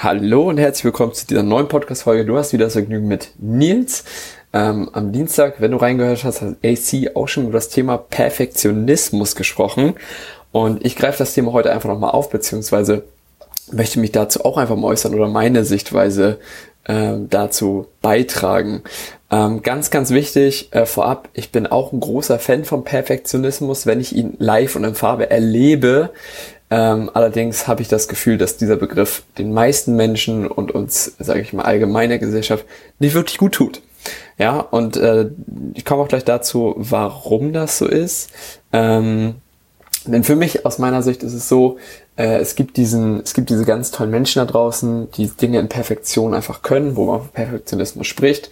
Hallo und herzlich willkommen zu dieser neuen Podcast-Folge. Du hast wieder das Vergnügen mit Nils. Ähm, am Dienstag, wenn du reingehört hast, hat AC auch schon über das Thema Perfektionismus gesprochen. Und ich greife das Thema heute einfach nochmal auf, beziehungsweise möchte mich dazu auch einfach mal äußern oder meine Sichtweise äh, dazu beitragen. Ähm, ganz, ganz wichtig äh, vorab, ich bin auch ein großer Fan vom Perfektionismus, wenn ich ihn live und in Farbe erlebe. Ähm, allerdings habe ich das Gefühl, dass dieser Begriff den meisten Menschen und uns, sage ich mal, allgemeiner Gesellschaft nicht wirklich gut tut. Ja, und äh, ich komme auch gleich dazu, warum das so ist. Ähm, denn für mich, aus meiner Sicht, ist es so, äh, es gibt diesen, es gibt diese ganz tollen Menschen da draußen, die Dinge in Perfektion einfach können, wo man von Perfektionismus spricht.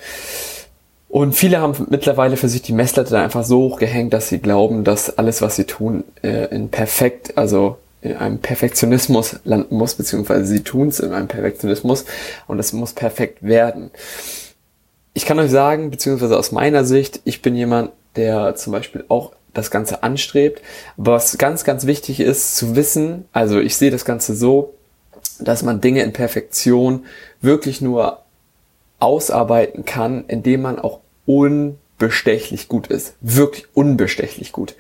Und viele haben mittlerweile für sich die Messlatte da einfach so hochgehängt, dass sie glauben, dass alles, was sie tun, äh, in perfekt, also in einem Perfektionismus landen muss, beziehungsweise sie tun es in einem Perfektionismus und es muss perfekt werden. Ich kann euch sagen, beziehungsweise aus meiner Sicht, ich bin jemand, der zum Beispiel auch das Ganze anstrebt. Aber was ganz, ganz wichtig ist zu wissen, also ich sehe das Ganze so, dass man Dinge in Perfektion wirklich nur ausarbeiten kann, indem man auch unbestechlich gut ist. Wirklich unbestechlich gut.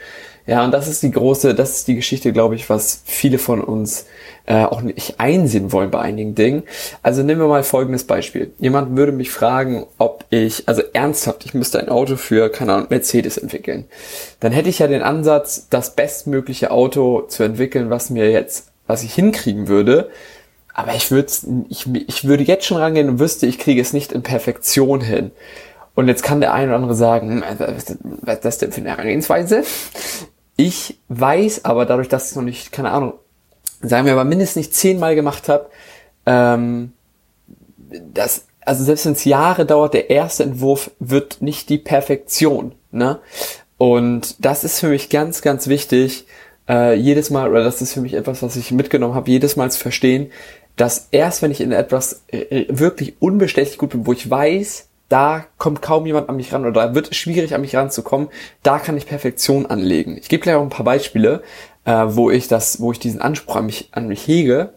Ja, und das ist die große, das ist die Geschichte, glaube ich, was viele von uns äh, auch nicht einsehen wollen bei einigen Dingen. Also nehmen wir mal folgendes Beispiel. Jemand würde mich fragen, ob ich, also ernsthaft, ich müsste ein Auto für, keine Ahnung, Mercedes entwickeln. Dann hätte ich ja den Ansatz, das bestmögliche Auto zu entwickeln, was mir jetzt, was ich hinkriegen würde. Aber ich würde, ich, ich würde jetzt schon rangehen und wüsste, ich kriege es nicht in Perfektion hin. Und jetzt kann der eine oder andere sagen, hm, was ist das denn für eine Herangehensweise? Ich weiß aber dadurch, dass ich es noch nicht, keine Ahnung, sagen wir aber mindestens nicht zehnmal gemacht habe, ähm, dass, also selbst wenn es Jahre dauert, der erste Entwurf wird nicht die Perfektion. Ne? Und das ist für mich ganz, ganz wichtig, äh, jedes Mal, oder das ist für mich etwas, was ich mitgenommen habe, jedes Mal zu verstehen, dass erst wenn ich in etwas äh, wirklich unbestechlich gut bin, wo ich weiß, da kommt kaum jemand an mich ran oder da wird es schwierig an mich ranzukommen, da kann ich Perfektion anlegen. Ich gebe gleich auch ein paar Beispiele, äh, wo ich das, wo ich diesen Anspruch an mich, an mich hege.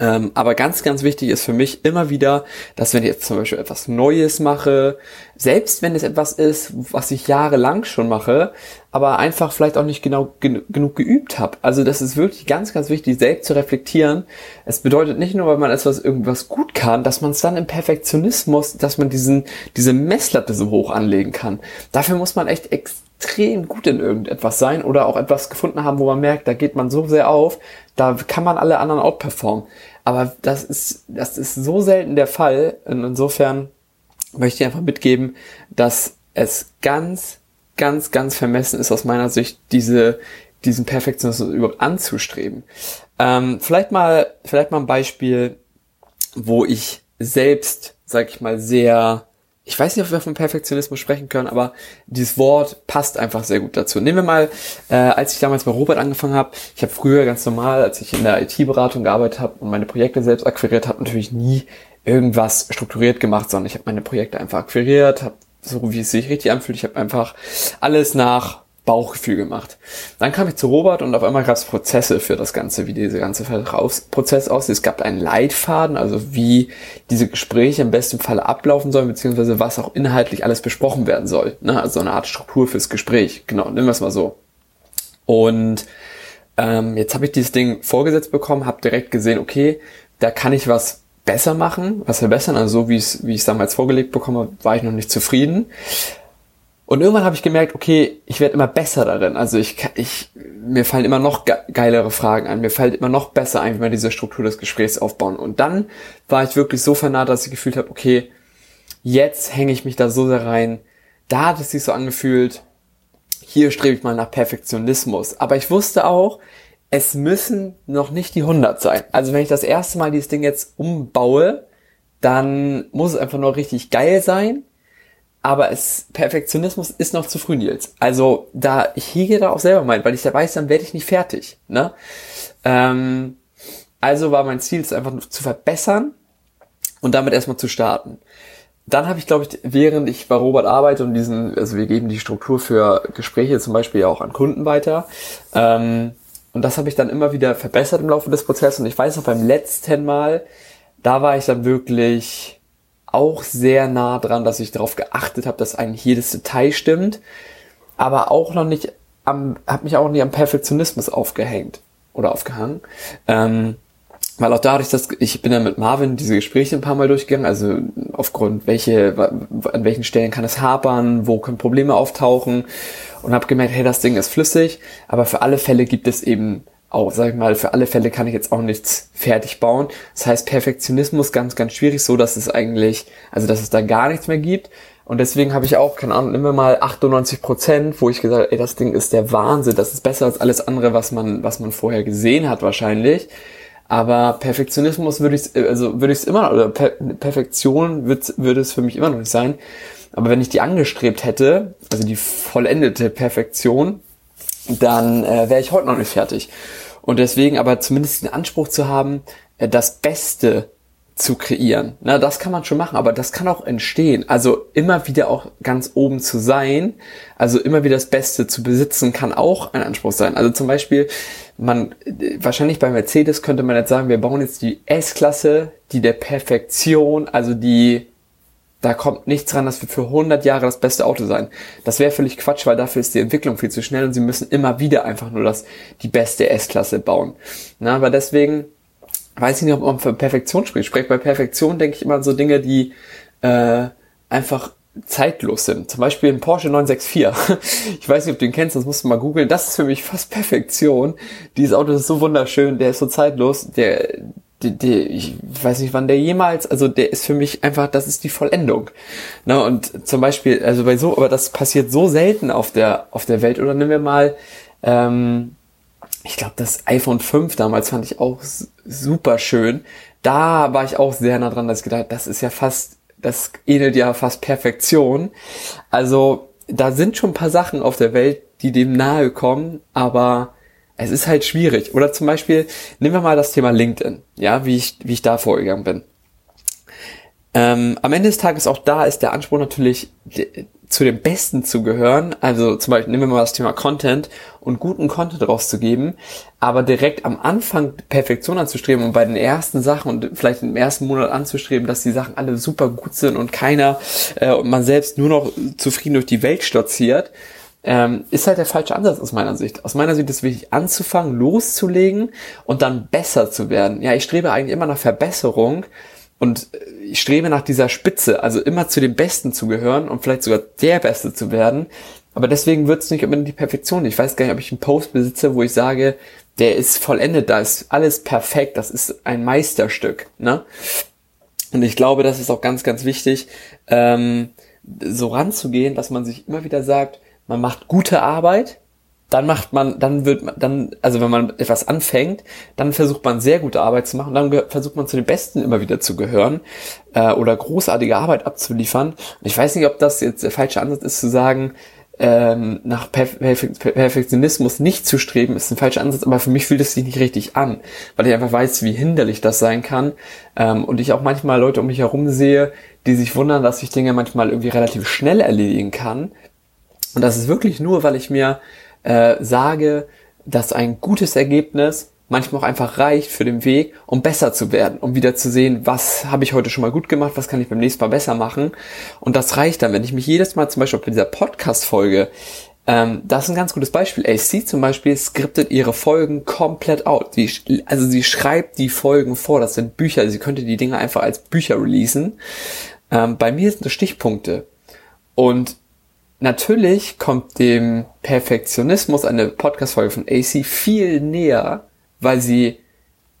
Ähm, aber ganz, ganz wichtig ist für mich immer wieder, dass wenn ich jetzt zum Beispiel etwas Neues mache, selbst wenn es etwas ist, was ich jahrelang schon mache, aber einfach vielleicht auch nicht genau gen genug geübt habe. Also das ist wirklich ganz, ganz wichtig, selbst zu reflektieren. Es bedeutet nicht nur, weil man etwas irgendwas gut kann, dass man es dann im Perfektionismus, dass man diesen diese Messlatte so hoch anlegen kann. Dafür muss man echt extrem gut in irgendetwas sein oder auch etwas gefunden haben, wo man merkt, da geht man so sehr auf, da kann man alle anderen outperformen. Aber das ist, das ist so selten der Fall. Und insofern möchte ich einfach mitgeben, dass es ganz, ganz, ganz vermessen ist aus meiner Sicht, diese, diesen Perfektionismus überhaupt anzustreben. Ähm, vielleicht mal, vielleicht mal ein Beispiel, wo ich selbst, sag ich mal, sehr ich weiß nicht, ob wir von Perfektionismus sprechen können, aber dieses Wort passt einfach sehr gut dazu. Nehmen wir mal, äh, als ich damals bei Robert angefangen habe, ich habe früher ganz normal, als ich in der IT-Beratung gearbeitet habe und meine Projekte selbst akquiriert habe, natürlich nie irgendwas strukturiert gemacht, sondern ich habe meine Projekte einfach akquiriert, habe so wie es sich richtig anfühlt, ich habe einfach alles nach Bauchgefühl gemacht. Dann kam ich zu Robert und auf einmal gab es Prozesse für das Ganze, wie dieser ganze Verkaufsprozess aussieht. Es gab einen Leitfaden, also wie diese Gespräche im besten Fall ablaufen sollen, beziehungsweise was auch inhaltlich alles besprochen werden soll. Ne? Also eine Art Struktur fürs Gespräch. Genau, nehmen wir es mal so. Und ähm, jetzt habe ich dieses Ding vorgesetzt bekommen, habe direkt gesehen, okay, da kann ich was besser machen, was verbessern. Also so wie ich es wie ich es damals vorgelegt bekommen habe, war ich noch nicht zufrieden. Und irgendwann habe ich gemerkt, okay, ich werde immer besser darin. Also ich, ich, mir fallen immer noch geilere Fragen ein, mir fällt immer noch besser ein, wie man diese Struktur des Gesprächs aufbauen. Und dann war ich wirklich so vernarrt, dass ich gefühlt habe, okay, jetzt hänge ich mich da so sehr rein. Da hat es sich so angefühlt, hier strebe ich mal nach Perfektionismus. Aber ich wusste auch, es müssen noch nicht die 100 sein. Also wenn ich das erste Mal dieses Ding jetzt umbaue, dann muss es einfach nur richtig geil sein. Aber es, Perfektionismus ist noch zu früh, Nils. Also da, ich hege da auch selber mein, weil ich da weiß, dann werde ich nicht fertig. Ne? Ähm, also war mein Ziel, es einfach zu verbessern und damit erstmal zu starten. Dann habe ich, glaube ich, während ich bei Robert arbeite und diesen, also wir geben die Struktur für Gespräche zum Beispiel auch an Kunden weiter. Ähm, und das habe ich dann immer wieder verbessert im Laufe des Prozesses. Und ich weiß noch beim letzten Mal, da war ich dann wirklich auch sehr nah dran, dass ich darauf geachtet habe, dass eigentlich jedes Detail stimmt, aber auch noch nicht am, habe mich auch nicht am Perfektionismus aufgehängt oder aufgehangen. Ähm, weil auch dadurch, dass ich bin ja mit Marvin diese Gespräche ein paar Mal durchgegangen, also aufgrund welche, an welchen Stellen kann es hapern, wo können Probleme auftauchen und habe gemerkt, hey, das Ding ist flüssig, aber für alle Fälle gibt es eben auch, sag ich mal, für alle Fälle kann ich jetzt auch nichts fertig bauen. Das heißt, Perfektionismus ganz, ganz schwierig, so dass es eigentlich, also dass es da gar nichts mehr gibt. Und deswegen habe ich auch, keine Ahnung, immer mal 98 Prozent, wo ich gesagt ey, das Ding ist der Wahnsinn, das ist besser als alles andere, was man, was man vorher gesehen hat wahrscheinlich. Aber Perfektionismus würde ich, also würde ich es immer, oder per Perfektion würde es für mich immer noch nicht sein. Aber wenn ich die angestrebt hätte, also die vollendete Perfektion, dann äh, wäre ich heute noch nicht fertig. Und deswegen aber zumindest den Anspruch zu haben, äh, das Beste zu kreieren. Na, das kann man schon machen, aber das kann auch entstehen. Also immer wieder auch ganz oben zu sein, also immer wieder das Beste zu besitzen, kann auch ein Anspruch sein. Also zum Beispiel, man, wahrscheinlich bei Mercedes könnte man jetzt sagen, wir bauen jetzt die S-Klasse, die der Perfektion, also die da kommt nichts dran, dass wir für 100 Jahre das beste Auto sein. Das wäre völlig Quatsch, weil dafür ist die Entwicklung viel zu schnell und sie müssen immer wieder einfach nur das, die beste S-Klasse bauen. Na, aber deswegen weiß ich nicht, ob man für Perfektion spricht. Sprecht bei Perfektion denke ich immer an so Dinge, die äh, einfach zeitlos sind. Zum Beispiel ein Porsche 964. Ich weiß nicht, ob du ihn kennst, das musst du mal googeln. Das ist für mich fast Perfektion. Dieses Auto ist so wunderschön, der ist so zeitlos, der, die, die, ich weiß nicht, wann der jemals, also der ist für mich einfach, das ist die Vollendung. Na, und zum Beispiel, also bei so, aber das passiert so selten auf der, auf der Welt. Oder nehmen wir mal, ähm, ich glaube, das iPhone 5 damals fand ich auch super schön. Da war ich auch sehr nah dran, dass ich gedacht, das ist ja fast, das ähnelt ja fast Perfektion. Also, da sind schon ein paar Sachen auf der Welt, die dem nahe kommen, aber es ist halt schwierig. Oder zum Beispiel, nehmen wir mal das Thema LinkedIn, ja, wie ich, wie ich da vorgegangen bin. Ähm, am Ende des Tages auch da ist der Anspruch natürlich zu dem Besten zu gehören. Also zum Beispiel nehmen wir mal das Thema Content und guten Content rauszugeben, aber direkt am Anfang Perfektion anzustreben und bei den ersten Sachen und vielleicht im ersten Monat anzustreben, dass die Sachen alle super gut sind und keiner äh, und man selbst nur noch zufrieden durch die Welt stolziert ähm, ist halt der falsche Ansatz aus meiner Sicht. Aus meiner Sicht ist es wichtig, anzufangen, loszulegen und dann besser zu werden. Ja, ich strebe eigentlich immer nach Verbesserung und ich strebe nach dieser Spitze, also immer zu den Besten zu gehören und vielleicht sogar der Beste zu werden. Aber deswegen wird es nicht immer die Perfektion. Ich weiß gar nicht, ob ich einen Post besitze, wo ich sage, der ist vollendet, da ist alles perfekt, das ist ein Meisterstück. Ne? Und ich glaube, das ist auch ganz, ganz wichtig, ähm, so ranzugehen, dass man sich immer wieder sagt, man macht gute Arbeit, dann macht man, dann wird man, dann, also wenn man etwas anfängt, dann versucht man sehr gute Arbeit zu machen, dann versucht man zu den Besten immer wieder zu gehören äh, oder großartige Arbeit abzuliefern. Und ich weiß nicht, ob das jetzt der falsche Ansatz ist zu sagen, ähm, nach Perf Perfektionismus nicht zu streben, ist ein falscher Ansatz, aber für mich fühlt es sich nicht richtig an, weil ich einfach weiß, wie hinderlich das sein kann ähm, und ich auch manchmal Leute um mich herum sehe, die sich wundern, dass ich Dinge manchmal irgendwie relativ schnell erledigen kann, und das ist wirklich nur, weil ich mir äh, sage, dass ein gutes Ergebnis manchmal auch einfach reicht für den Weg, um besser zu werden, um wieder zu sehen, was habe ich heute schon mal gut gemacht, was kann ich beim nächsten Mal besser machen. Und das reicht dann, wenn ich mich jedes Mal zum Beispiel bei dieser Podcast-Folge, ähm, das ist ein ganz gutes Beispiel. AC zum Beispiel skriptet ihre Folgen komplett out. Sie, also sie schreibt die Folgen vor, das sind Bücher, sie könnte die Dinge einfach als Bücher releasen. Ähm, bei mir sind das Stichpunkte. Und natürlich kommt dem Perfektionismus eine Podcast-Folge von AC viel näher, weil sie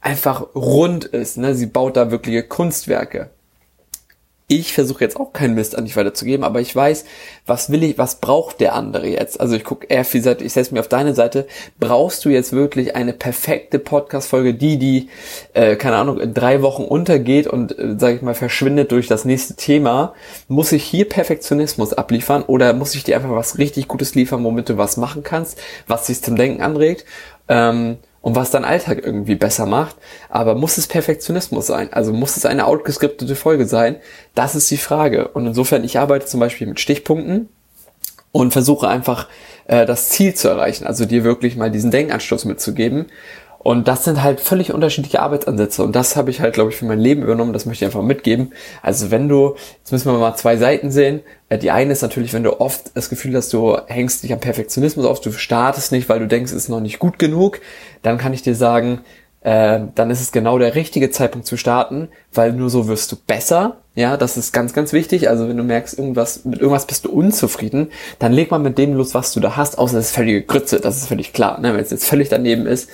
einfach rund ist. Ne? Sie baut da wirkliche Kunstwerke. Ich versuche jetzt auch keinen Mist an dich weiterzugeben, aber ich weiß, was will ich, was braucht der andere jetzt? Also ich gucke eher viel Seite, ich setze mir auf deine Seite. Brauchst du jetzt wirklich eine perfekte Podcast-Folge, die, die, äh, keine Ahnung, in drei Wochen untergeht und, äh, sage ich mal, verschwindet durch das nächste Thema? Muss ich hier Perfektionismus abliefern oder muss ich dir einfach was richtig Gutes liefern, womit du was machen kannst, was dich zum Denken anregt? Ähm, und was dein Alltag irgendwie besser macht. Aber muss es Perfektionismus sein? Also muss es eine outgescriptete Folge sein? Das ist die Frage. Und insofern, ich arbeite zum Beispiel mit Stichpunkten und versuche einfach äh, das Ziel zu erreichen. Also dir wirklich mal diesen Denkanstoß mitzugeben. Und das sind halt völlig unterschiedliche Arbeitsansätze. Und das habe ich halt, glaube ich, für mein Leben übernommen. Das möchte ich einfach mitgeben. Also wenn du, jetzt müssen wir mal zwei Seiten sehen. Äh, die eine ist natürlich, wenn du oft das Gefühl hast, du hängst dich am Perfektionismus auf, du startest nicht, weil du denkst, es ist noch nicht gut genug, dann kann ich dir sagen, äh, dann ist es genau der richtige Zeitpunkt zu starten, weil nur so wirst du besser. Ja, das ist ganz, ganz wichtig. Also wenn du merkst, irgendwas, mit irgendwas bist du unzufrieden, dann leg mal mit dem los, was du da hast, außer es ist völlige Grütze, das ist völlig klar. Ne? Wenn es jetzt völlig daneben ist,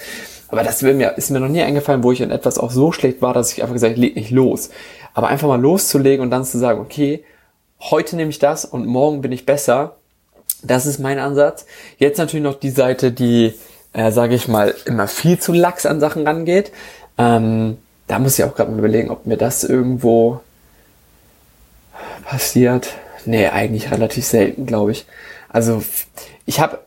aber das mir, ist mir noch nie eingefallen, wo ich in etwas auch so schlecht war, dass ich einfach gesagt habe, leg nicht los. Aber einfach mal loszulegen und dann zu sagen, okay, heute nehme ich das und morgen bin ich besser. Das ist mein Ansatz. Jetzt natürlich noch die Seite, die, äh, sage ich mal, immer viel zu lax an Sachen rangeht. Ähm, da muss ich auch gerade mal überlegen, ob mir das irgendwo passiert. Nee, eigentlich relativ selten, glaube ich. Also ich habe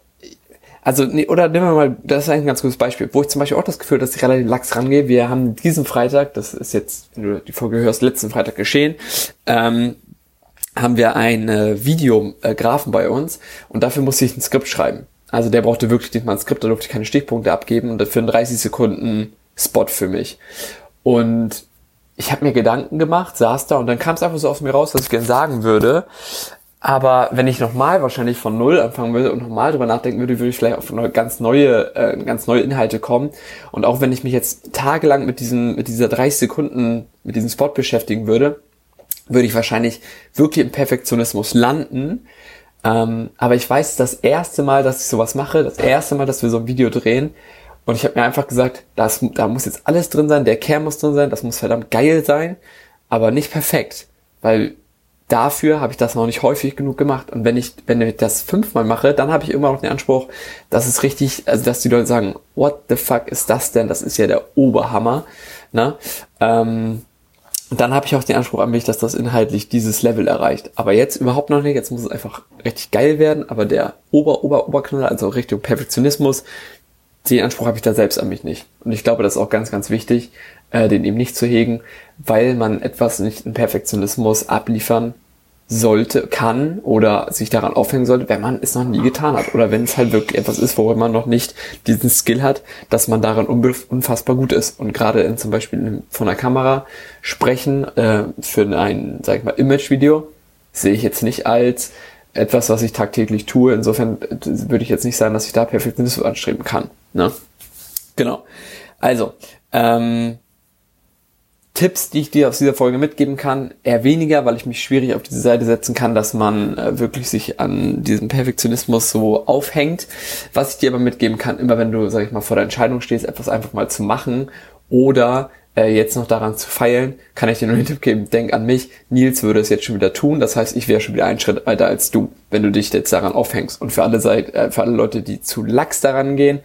also, nee, oder nehmen wir mal, das ist eigentlich ein ganz gutes Beispiel, wo ich zum Beispiel auch das Gefühl, dass ich relativ lax rangehe. Wir haben diesen Freitag, das ist jetzt, wenn du die Folge hörst, letzten Freitag geschehen, ähm, haben wir ein äh, Videografen bei uns und dafür musste ich ein Skript schreiben. Also der brauchte wirklich nicht mal ein Skript, da durfte ich keine Stichpunkte abgeben und dafür einen 30 Sekunden Spot für mich. Und ich habe mir Gedanken gemacht, saß da und dann kam es einfach so aus mir raus, was ich gerne sagen würde. Aber wenn ich nochmal wahrscheinlich von Null anfangen würde und nochmal drüber nachdenken würde, würde ich vielleicht auf ganz neue, äh, ganz neue Inhalte kommen. Und auch wenn ich mich jetzt tagelang mit diesem, mit dieser 30 Sekunden, mit diesem Spot beschäftigen würde, würde ich wahrscheinlich wirklich im Perfektionismus landen. Ähm, aber ich weiß, das erste Mal, dass ich sowas mache, das erste Mal, dass wir so ein Video drehen, und ich habe mir einfach gesagt, das, da muss jetzt alles drin sein, der Kern muss drin sein, das muss verdammt geil sein, aber nicht perfekt. Weil dafür habe ich das noch nicht häufig genug gemacht. Und wenn ich, wenn ich das fünfmal mache, dann habe ich immer noch den Anspruch, dass es richtig, also dass die Leute sagen, what the fuck ist das denn? Das ist ja der Oberhammer. Ne? Ähm, dann habe ich auch den Anspruch an mich, dass das inhaltlich dieses Level erreicht. Aber jetzt überhaupt noch nicht. Jetzt muss es einfach richtig geil werden. Aber der Ober, Ober, Oberknaller, also Richtung Perfektionismus, den Anspruch habe ich da selbst an mich nicht. Und ich glaube, das ist auch ganz, ganz wichtig, äh, den eben nicht zu hegen, weil man etwas nicht in Perfektionismus abliefern sollte, kann oder sich daran aufhängen sollte, wenn man es noch nie getan hat oder wenn es halt wirklich etwas ist, wo man noch nicht diesen Skill hat, dass man daran unfassbar gut ist. Und gerade in zum Beispiel von der Kamera sprechen äh, für ein, sag ich mal, Image-Video sehe ich jetzt nicht als etwas, was ich tagtäglich tue. Insofern äh, würde ich jetzt nicht sagen, dass ich da Perfektionismus anstreben kann. Ne? Genau. Also, ähm, Tipps, die ich dir aus dieser Folge mitgeben kann, eher weniger, weil ich mich schwierig auf diese Seite setzen kann, dass man äh, wirklich sich an diesem Perfektionismus so aufhängt. Was ich dir aber mitgeben kann, immer wenn du, sag ich mal, vor der Entscheidung stehst, etwas einfach mal zu machen oder äh, jetzt noch daran zu feilen, kann ich dir nur den Tipp geben, denk an mich, Nils würde es jetzt schon wieder tun, das heißt, ich wäre schon wieder einen Schritt weiter als du, wenn du dich jetzt daran aufhängst. Und für alle, Seite, äh, für alle Leute, die zu lax daran gehen,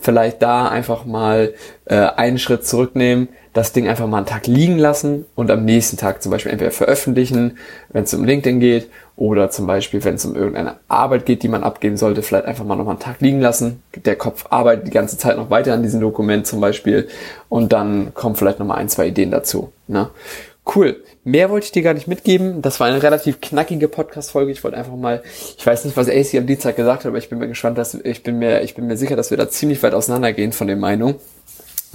vielleicht da einfach mal äh, einen Schritt zurücknehmen, das Ding einfach mal einen Tag liegen lassen und am nächsten Tag zum Beispiel entweder veröffentlichen, wenn es um LinkedIn geht, oder zum Beispiel, wenn es um irgendeine Arbeit geht, die man abgeben sollte, vielleicht einfach mal nochmal einen Tag liegen lassen. Der Kopf arbeitet die ganze Zeit noch weiter an diesem Dokument zum Beispiel und dann kommen vielleicht nochmal ein, zwei Ideen dazu. Ne? Cool. Mehr wollte ich dir gar nicht mitgeben. Das war eine relativ knackige Podcast-Folge. Ich wollte einfach mal, ich weiß nicht, was AC am Dienstag gesagt hat, aber ich bin mir gespannt, dass ich bin mir, ich bin mir sicher, dass wir da ziemlich weit auseinandergehen von den Meinungen.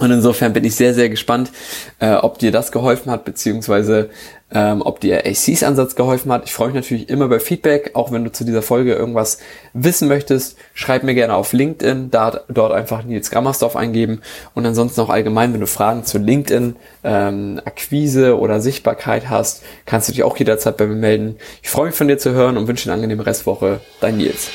Und insofern bin ich sehr, sehr gespannt, äh, ob dir das geholfen hat, beziehungsweise ähm, ob dir ACs Ansatz geholfen hat. Ich freue mich natürlich immer über Feedback, auch wenn du zu dieser Folge irgendwas wissen möchtest. Schreib mir gerne auf LinkedIn, da, dort einfach Nils Grammersdorf eingeben. Und ansonsten auch allgemein, wenn du Fragen zu LinkedIn, ähm, Akquise oder Sichtbarkeit hast, kannst du dich auch jederzeit bei mir melden. Ich freue mich von dir zu hören und wünsche eine angenehme Restwoche. Dein Nils.